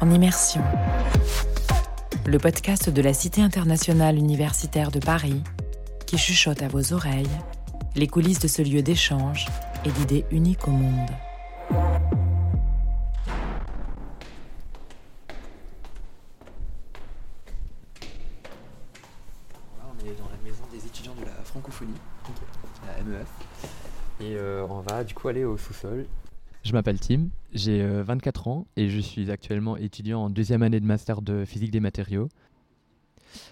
en immersion. Le podcast de la Cité internationale universitaire de Paris qui chuchote à vos oreilles les coulisses de ce lieu d'échange et d'idées uniques au monde. on est dans la maison des étudiants de la francophonie, la MEF. Et euh, on va du coup aller au sous-sol. Je m'appelle Tim, j'ai 24 euh, ans et je suis actuellement étudiant en deuxième année de master de physique des matériaux.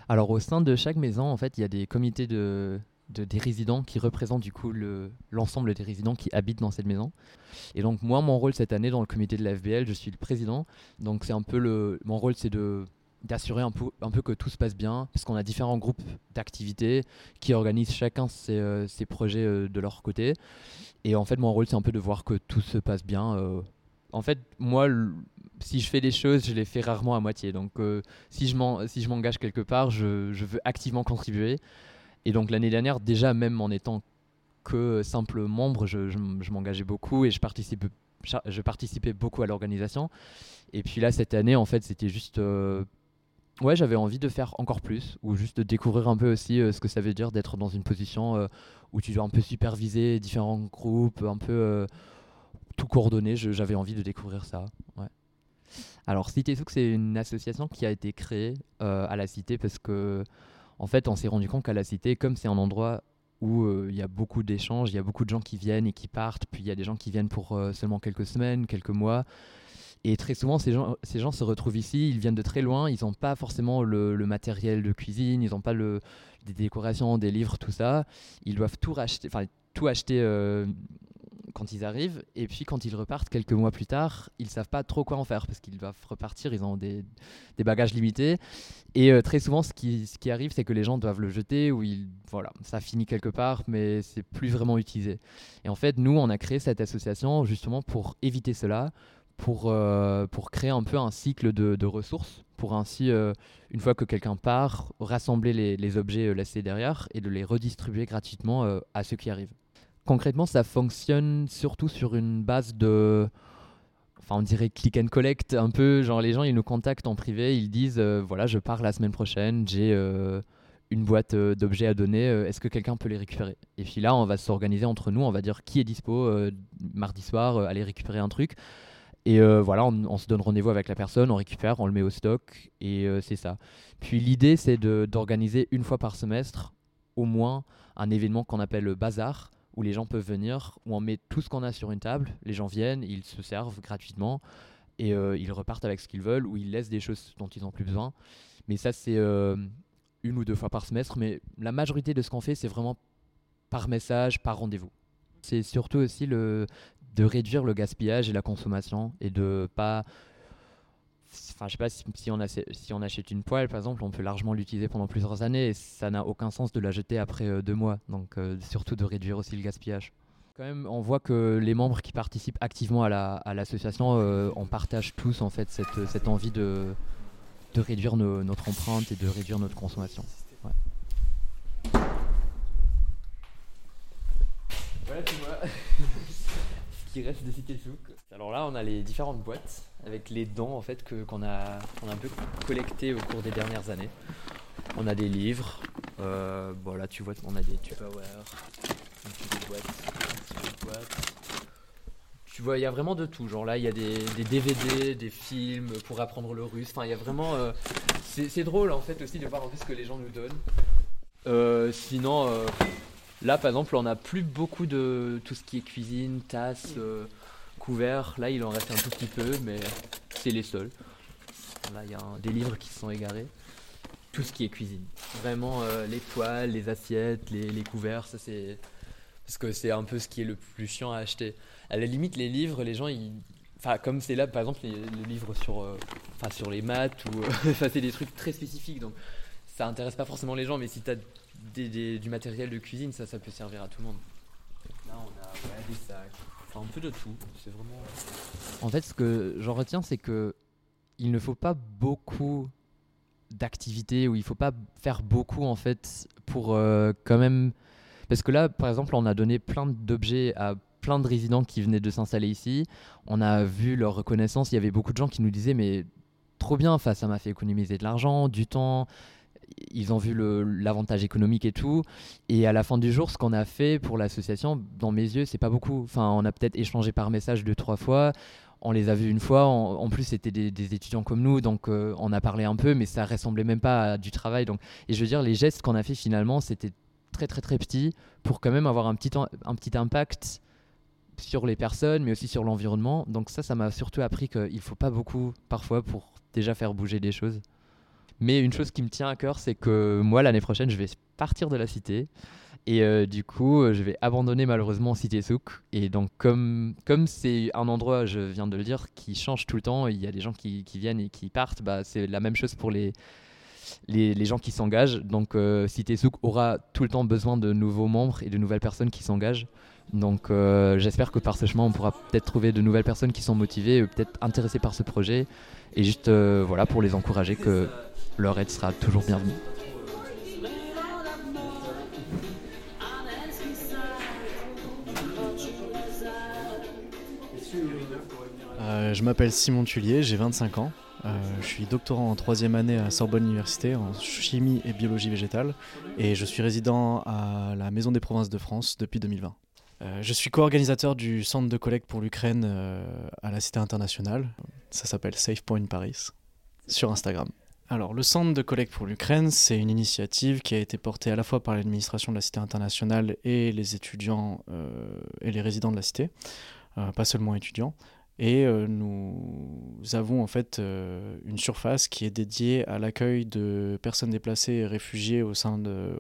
Alors au sein de chaque maison, en fait, il y a des comités de, des résidents qui représentent du coup l'ensemble des résidents qui habitent dans cette maison. Et donc moi, mon rôle cette année dans le comité de la FBL, je suis le président. Donc c'est un peu le, mon rôle, c'est de d'assurer un peu, un peu que tout se passe bien, parce qu'on a différents groupes d'activités qui organisent chacun ses, euh, ses projets euh, de leur côté. Et en fait, mon rôle, c'est un peu de voir que tout se passe bien. Euh. En fait, moi, si je fais des choses, je les fais rarement à moitié. Donc, si je m'engage quelque part, je, je, veux activement contribuer. Et donc, l'année dernière, déjà, même en étant que simple membre, je, je, m'engageais beaucoup et je participais, je participais beaucoup à l'organisation. Et puis là, cette année, en fait, c'était juste ouais, j'avais envie de faire encore plus, ou juste de découvrir un peu aussi euh, ce que ça veut dire d'être dans une position euh, où tu dois un peu superviser différents groupes, un peu euh, tout coordonner. J'avais envie de découvrir ça. Alors, Cité Souk, c'est une association qui a été créée à la Cité parce que, en fait, on s'est rendu compte qu'à la Cité, comme c'est un endroit où il y a beaucoup d'échanges, il y a beaucoup de gens qui viennent et qui partent, puis il y a des gens qui viennent pour seulement quelques semaines, quelques mois. Et très souvent, ces gens, ces gens se retrouvent ici, ils viennent de très loin, ils n'ont pas forcément le, matériel de cuisine, ils n'ont pas le, des décorations, des livres, tout ça. Ils doivent tout racheter, tout acheter euh, quand ils arrivent. Et puis quand ils repartent quelques mois plus tard, ils savent pas trop quoi en faire parce qu'ils doivent repartir, ils ont des, des bagages limités. Et euh, très souvent, ce qui, ce qui arrive, c'est que les gens doivent le jeter ou ils, voilà, ça finit quelque part, mais c'est plus vraiment utilisé. Et en fait, nous, on a créé cette association justement pour éviter cela pour, euh, pour créer un peu un cycle de, ressources, pour ainsi, euh, une fois que quelqu'un part, rassembler les, les, objets euh, laissés derrière et de les redistribuer gratuitement à ceux qui arrivent. Concrètement, ça fonctionne surtout sur une base de... Enfin, on dirait click and collect un peu. Genre, les gens, ils nous contactent en privé, ils disent voilà, je pars la semaine prochaine, j'ai une boîte d'objets à donner, est-ce que quelqu'un peut les récupérer? Et puis là, on va s'organiser entre nous, on va dire qui est dispo mardi soir, aller récupérer un truc. Et euh, voilà, on, se donne rendez-vous avec la personne, on récupère, on le met au stock, et euh, c'est ça. Puis l'idée, c'est d'organiser une fois par semestre, au moins, un événement qu'on appelle le bazar, où les gens peuvent venir, où on met tout ce qu'on a sur une table, les gens viennent, ils se servent gratuitement, et euh, ils repartent avec ce qu'ils veulent, ou ils laissent des choses dont ils n'ont plus besoin. Mais ça, c'est une ou deux fois par semestre, mais la majorité de ce qu'on fait, c'est vraiment par message, par rendez-vous. C'est surtout aussi le, de réduire le gaspillage et la consommation et de pas enfin je sais pas si, on a, si on achète une poêle par exemple on peut largement l'utiliser pendant plusieurs années et ça n'a aucun sens de la jeter après euh, deux mois. Donc euh, surtout de réduire aussi le gaspillage. Quand même on voit que les membres qui participent activement à l'association la, à euh, on partage tous en fait cette, cette envie de, de réduire notre empreinte et de réduire notre consommation qui reste de. Alors là, on a les différentes boîtes avec les dons en fait que qu'on a, a un peu collecté au cours des dernières années. On a des livres, euh, bon là tu vois, on a des Tupperware, une boîte, boîte. Tu vois, il y a vraiment de tout. Genre là, il y a des, des, DVD, des films pour apprendre le russe. Enfin, il y a vraiment. Euh, c'est drôle en fait aussi de voir en fait ce que les gens nous donnent. Euh, sinon, Là, par exemple, on n'a plus beaucoup de tout ce qui est cuisine, tasses, euh, couverts. Là, il en reste un tout petit peu, mais c'est les seuls. Là, il y a des livres qui se sont égarés. Tout ce qui est cuisine. Vraiment, euh, les poêles, les assiettes, les, couverts, ça c'est. Parce que c'est un peu ce qui est le plus chiant à acheter. À la limite, les livres, les gens, ils. Enfin, comme c'est là, par exemple, les, livres sur, euh, enfin, sur les maths, ou. enfin, c'est des trucs très spécifiques, donc ça intéresse pas forcément les gens, mais si tu as du matériel de cuisine, ça, ça peut servir à tout le monde. Là, on a des sacs, enfin un peu de tout. C'est vraiment. En fait, ce que j'en retiens, c'est que il ne faut pas beaucoup d'activités ou il faut pas faire beaucoup en fait pour euh, quand même parce que là par exemple on a donné plein d'objets à plein de résidents qui venaient de s'installer ici on a vu leur reconnaissance il y avait beaucoup de gens qui nous disaient mais trop bien. Enfin, ça m'a fait économiser de l'argent, du temps. Ils ont vu l'avantage économique et tout. Et à la fin du jour, ce qu'on a fait pour l'association, dans mes yeux, c'est pas beaucoup. Enfin, on a peut-être échangé par message deux, trois fois on les a vus une fois. En, plus, c'était des, étudiants comme nous, donc euh, on a parlé un peu, mais ça ressemblait même pas à du travail. Donc, et je veux dire, les gestes qu'on a fait finalement, c'était très très très petit pour quand même avoir un petit, un petit impact sur les personnes, mais aussi sur l'environnement. Donc ça, ça m'a surtout appris qu'il faut pas beaucoup parfois pour déjà faire bouger des choses. Mais une chose qui me tient à cœur, c'est que moi, l'année prochaine, je vais partir de la cité. Et euh, du coup, euh, je vais abandonner malheureusement Cité Souk. Et donc, comme comme c'est un endroit, je viens de le dire, qui change tout le temps, il y a des gens qui, qui viennent et qui partent, bah, c'est la même chose pour les, les, gens qui s'engagent. Donc, euh, Cité Souk aura tout le temps besoin de nouveaux membres et de nouvelles personnes qui s'engagent. Donc, j'espère que par ce chemin, on pourra peut-être trouver de nouvelles personnes qui sont motivées, peut-être intéressées par ce projet. Et juste, voilà, pour les encourager, que leur aide sera toujours bienvenue. Euh, je m'appelle Simon Tullier, j'ai 25 ans. Euh, je suis doctorant en troisième année à Sorbonne Université en chimie et biologie végétale et je suis résident à la Maison des Provinces de France depuis 2020. Euh, je suis co-organisateur du centre de collecte pour l'Ukraine à la Cité internationale. Ça s'appelle Safe Point Paris sur Instagram. Alors, le centre de collecte pour l'Ukraine, c'est une initiative qui a été portée à la fois par l'administration de la Cité internationale et les étudiants et les résidents de la Cité, pas seulement étudiants. Et euh, nous avons en fait euh, une surface qui est dédiée à l'accueil de personnes déplacées et réfugiées au sein de,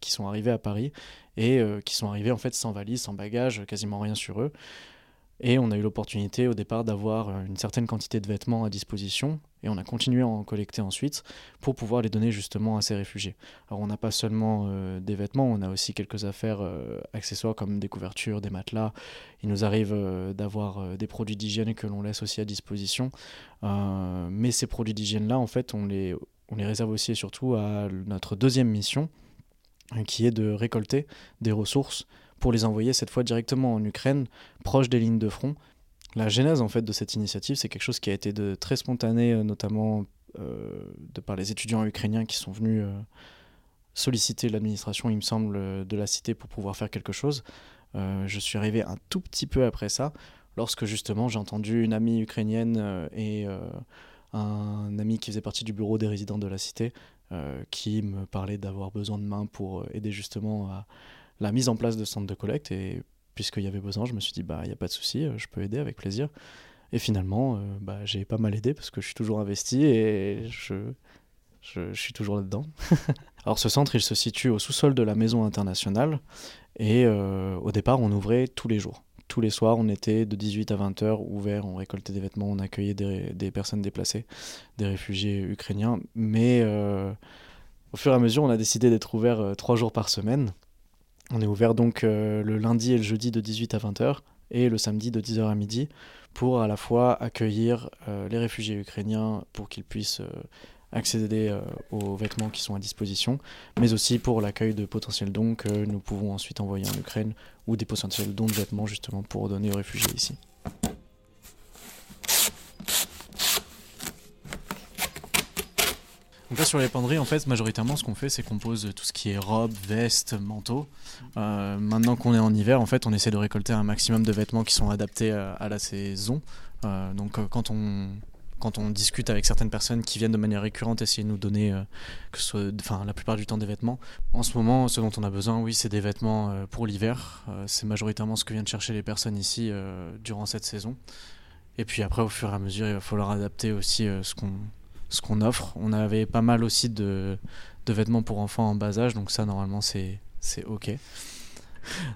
qui sont arrivées à Paris et euh, qui sont arrivées en fait sans valise, sans bagage, quasiment rien sur eux. Et on a eu l'opportunité au départ d'avoir une certaine quantité de vêtements à disposition et on a continué à en collecter ensuite pour pouvoir les donner justement à ces réfugiés. Alors on n'a pas seulement euh, des vêtements, on a aussi quelques affaires euh, accessoires comme des couvertures, des matelas. Il nous arrive euh, d'avoir des produits d'hygiène que l'on laisse aussi à disposition. mais ces produits d'hygiène-là, en fait, on les, on les réserve aussi et surtout à notre deuxième mission, qui est de récolter des ressources pour les envoyer cette fois directement en Ukraine, proche des lignes de front, la genèse en fait de cette initiative, c'est quelque chose qui a été très spontané, euh, notamment euh, de par les étudiants ukrainiens qui sont venus euh, solliciter l'administration, il me semble, de la cité pour pouvoir faire quelque chose. je suis arrivé un tout petit peu après ça, lorsque justement j'ai entendu une amie ukrainienne et un ami qui faisait partie du bureau des résidents de la cité qui me parlait d'avoir besoin de mains pour aider justement à la mise en place de centres de collecte et puisqu'il y avait besoin, je me suis dit, bah, il n'y a pas de souci, euh, je peux aider avec plaisir. Et finalement, euh, bah, j'ai pas mal aidé parce que je suis toujours investi et je, je, suis toujours là-dedans. Alors ce centre, il se situe au sous-sol de la Maison internationale et euh, au départ, on ouvrait tous les jours. Tous les soirs, on était de 18 à 20 heures ouverts, on récoltait des vêtements, on accueillait des, des personnes déplacées, des réfugiés ukrainiens. Mais au fur et à mesure, on a décidé d'être ouvert trois jours par semaine. On est ouvert donc euh, le lundi et le jeudi de 18 à 20h et le samedi de 10h à midi pour à la fois accueillir euh, les réfugiés ukrainiens pour qu'ils puissent euh, accéder aux vêtements qui sont à disposition, mais aussi pour l'accueil de potentiels dons que nous pouvons ensuite envoyer en Ukraine ou des potentiels dons de vêtements justement pour donner aux réfugiés ici. Donc là, sur les penderies, en fait, majoritairement, ce qu'on fait, c'est qu'on pose tout ce qui est robe, veste, manteau. Euh, maintenant qu'on est en hiver, en fait, on essaie de récolter un maximum de vêtements qui sont adaptés à, la saison. Euh, donc, euh, quand on quand on discute avec certaines personnes qui viennent de manière récurrente essayer de nous donner enfin, la plupart du temps des vêtements. En ce moment, ce dont on a besoin, oui, c'est des vêtements pour l'hiver. c'est majoritairement ce que viennent chercher les personnes ici durant cette saison. Et puis après, au fur et à mesure, il va falloir adapter aussi ce qu'on ce qu'on offre. On avait pas mal aussi de, vêtements pour enfants en bas âge, donc ça normalement c'est ok.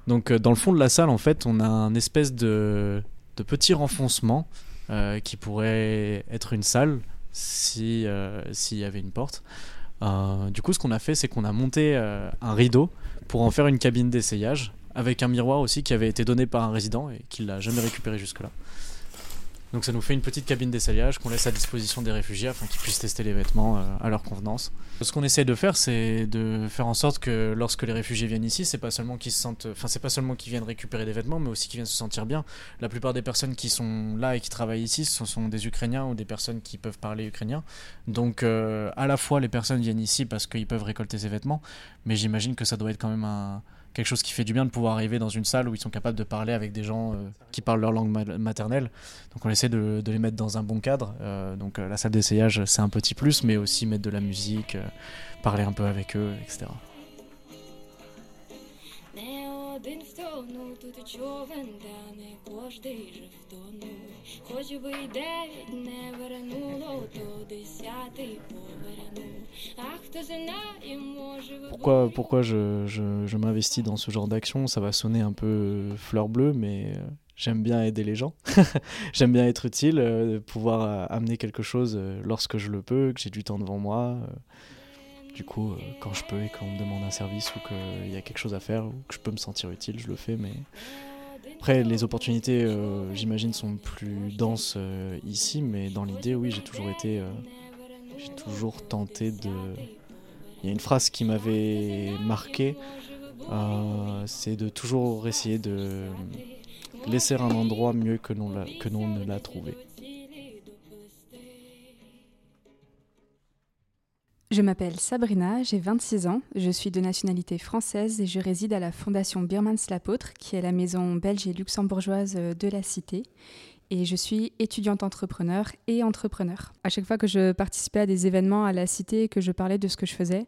Donc euh, dans le fond de la salle en fait on a un espèce de, petit renfoncement euh, qui pourrait être une salle si euh, s'il y avait une porte. du coup ce qu'on a fait c'est qu'on a monté un rideau pour en faire une cabine d'essayage avec un miroir aussi qui avait été donné par un résident et qu'il n'a jamais récupéré jusque là. Donc ça nous fait une petite cabine d'essayage qu'on laisse à disposition des réfugiés afin qu'ils puissent tester les vêtements euh, à leur convenance. Ce qu'on essaie de faire, c'est de faire en sorte que lorsque les réfugiés viennent ici, c'est pas seulement qu'ils se sentent, enfin c'est pas seulement qu'ils viennent récupérer des vêtements, mais aussi qu'ils viennent se sentir bien. La plupart des personnes qui sont là et qui travaillent ici, ce sont des Ukrainiens ou des personnes qui peuvent parler ukrainien. Donc euh, à la fois les personnes viennent ici parce qu'ils peuvent récolter ces vêtements, mais j'imagine que ça doit être quand même un quelque chose qui fait du bien de pouvoir arriver dans une salle où ils sont capables de parler avec des gens euh, qui parlent leur langue maternelle. Donc on essaie de, les mettre dans un bon cadre. Euh, donc euh, la salle d'essayage, c'est un petit plus, mais aussi mettre de la musique, parler un peu avec eux, etc. Pourquoi, pourquoi je, je, m'investis dans ce genre d'action? Ça va sonner un peu fleur bleue, mais euh, j'aime bien aider les gens. j'aime bien être utile, euh, pouvoir euh, amener quelque chose lorsque je le peux, que j'ai du temps devant moi. Du coup, quand je peux et quand on me demande un service ou qu'il y a quelque chose à faire ou que je peux me sentir utile, je le fais. Mais après, les opportunités, j'imagine, sont plus denses ici, mais dans l'idée, oui, j'ai toujours été j'ai toujours tenté de. Il y a une phrase qui m'avait marqué, euh, c'est de toujours essayer de laisser un endroit mieux que l'on ne l'a trouvé. Je m'appelle Sabrina, j'ai 26 ans, je suis de nationalité française et je réside à la Fondation Birmans l'Apôtre, qui est la maison belge et luxembourgeoise de la Cité et je suis étudiante entrepreneur et entrepreneur. À chaque fois que je participais à des événements à la cité et que je parlais de ce que je faisais,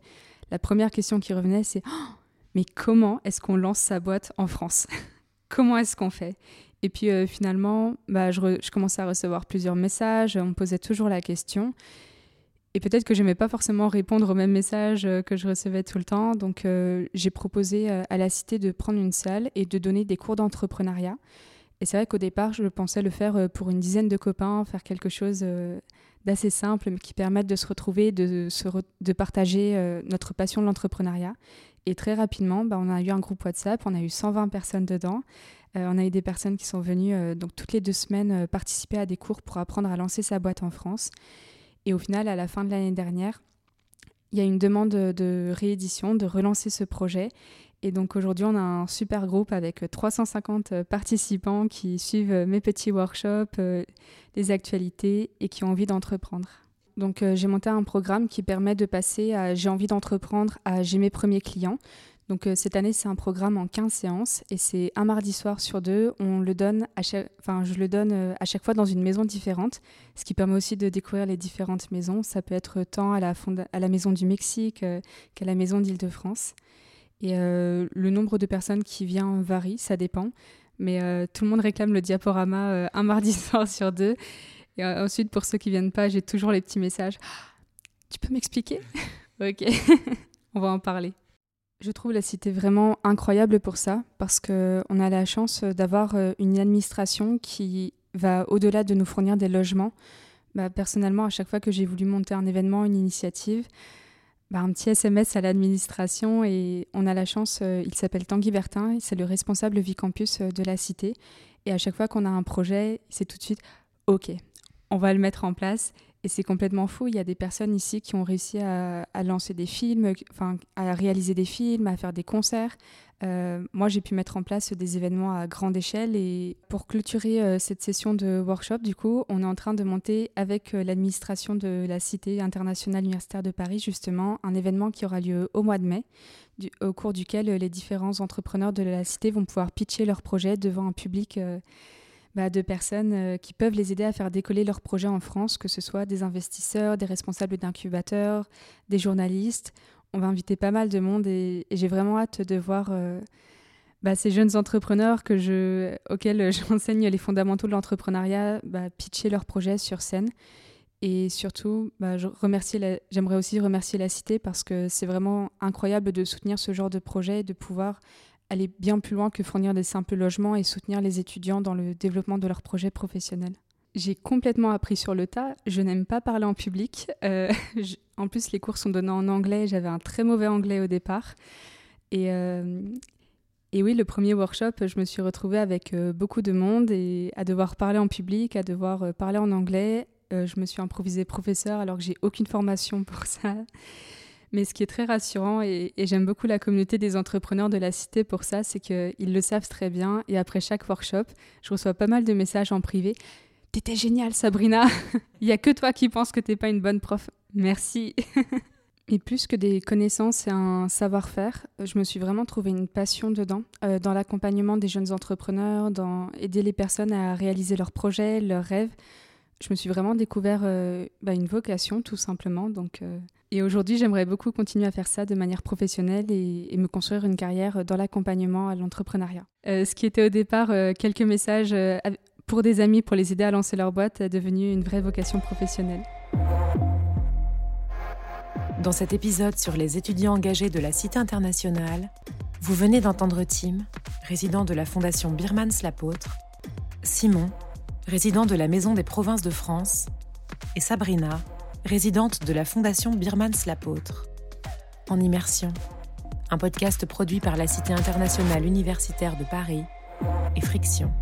la première question qui revenait c'est oh, mais comment est-ce qu'on lance sa boîte en France? Comment est-ce qu'on fait? Et puis euh, finalement, bah, je, commençais à recevoir plusieurs messages, on me posait toujours la question. Et peut-être que je n'aimais pas forcément répondre aux mêmes messages euh, que je recevais tout le temps. Donc euh, j'ai proposé à la cité de prendre une salle et de donner des cours d'entrepreneuriat. Et c'est vrai qu'au départ, je pensais le faire euh, pour une dizaine de copains, faire quelque chose euh, d'assez simple, mais qui permette de se retrouver, de, de partager euh, notre passion de l'entrepreneuriat. Et très rapidement, bah, on a eu un groupe WhatsApp, on a eu 120 personnes dedans. on a eu des personnes qui sont venues donc toutes les deux semaines participer à des cours pour apprendre à lancer sa boîte en France. Et au final, à la fin de l'année dernière, il y a une demande de réédition, de relancer ce projet. Et donc aujourd'hui, on a un super groupe avec 350 euh, participants qui suivent euh, mes petits workshops, euh, les actualités et qui ont envie d'entreprendre. Donc j'ai monté un programme qui permet de passer à j'ai envie d'entreprendre à j'ai mes premiers clients. Donc cette année, c'est un programme en 15 séances et c'est un mardi soir sur deux. On le donne à chaque, enfin, je le donne à chaque fois dans une maison différente, ce qui permet aussi de découvrir les différentes maisons. Ça peut être tant à la, à la maison du Mexique qu'à la maison d'Île-de-France. Et euh, le nombre de personnes qui vient varie, ça dépend. Mais euh, tout le monde réclame le diaporama euh, un mardi soir sur deux. Et ensuite, pour ceux qui viennent pas, j'ai toujours les petits messages. Tu peux m'expliquer? Ok, on va en parler. Je trouve la cité vraiment incroyable pour ça, parce qu'on a la chance d'avoir une administration qui va au-delà de nous fournir des logements. Bah, personnellement, à chaque fois que j'ai voulu monter un événement, une initiative, bah, un petit SMS à l'administration et on a la chance, euh, il s'appelle Tanguy Bertin, c'est le responsable vie campus euh, de la cité. Et à chaque fois qu'on a un projet, c'est tout de suite OK, on va le mettre en place. Et c'est complètement fou. Il y a des personnes ici qui ont réussi à, lancer des films, enfin, à réaliser des films, à faire des concerts. Euh, moi, j'ai pu mettre en place des événements à grande échelle et pour clôturer euh, cette session de workshop, du coup, on est en train de monter avec euh, l'administration de la Cité internationale universitaire de Paris, justement, un événement qui aura lieu au mois de mai, au cours duquel les différents entrepreneurs de la Cité vont pouvoir pitcher leurs projets devant un public bah, de personnes qui peuvent les aider à faire décoller leurs projets en France, que ce soit des investisseurs, des responsables d'incubateurs, des journalistes on va inviter pas mal de monde et, j'ai vraiment hâte de voir euh, bah, ces jeunes entrepreneurs que je, auxquels j'enseigne les fondamentaux de l'entrepreneuriat bah, pitcher leurs projets sur scène. Et surtout, j'aimerais aussi remercier la Cité parce que c'est vraiment incroyable de soutenir ce genre de projet et de pouvoir aller bien plus loin que fournir des simples logements et soutenir les étudiants dans le développement de leurs projets professionnels. J'ai complètement appris sur le tas. Je n'aime pas parler en public. Euh, en plus, les cours sont donnés en anglais. J'avais un très mauvais anglais au départ. Et, euh, oui, le premier workshop, je me suis retrouvée avec beaucoup de monde et à devoir parler en public, à devoir parler en anglais. je me suis improvisée professeur alors que j'ai aucune formation pour ça. Mais ce qui est très rassurant, et, j'aime beaucoup la communauté des entrepreneurs de la cité pour ça, c'est qu'ils le savent très bien. Et après chaque workshop, je reçois pas mal de messages en privé. T'étais génial, Sabrina. Il y a que toi qui penses que t'es pas une bonne prof. Merci. Et plus que des connaissances et un savoir-faire, je me suis vraiment trouvé une passion dedans, euh, dans l'accompagnement des jeunes entrepreneurs, dans aider les personnes à réaliser leurs projets, leurs rêves. Je me suis vraiment découvert euh, bah, une vocation, tout simplement. Donc, euh, et aujourd'hui, j'aimerais beaucoup continuer à faire ça de manière professionnelle et, me construire une carrière dans l'accompagnement à l'entrepreneuriat. Euh, ce qui était au départ euh, quelques messages euh, pour des amis pour les aider à lancer leur boîte est devenu une vraie vocation professionnelle. Dans cet épisode sur les étudiants engagés de la Cité internationale, vous venez d'entendre Tim, résident de la Fondation Birmans l'Apôtre, Simon, résident de la Maison des Provinces de France, et Sabrina, résidente de la Fondation Birmans l'Apôtre. En immersion, un podcast produit par la Cité internationale universitaire de Paris et Friction.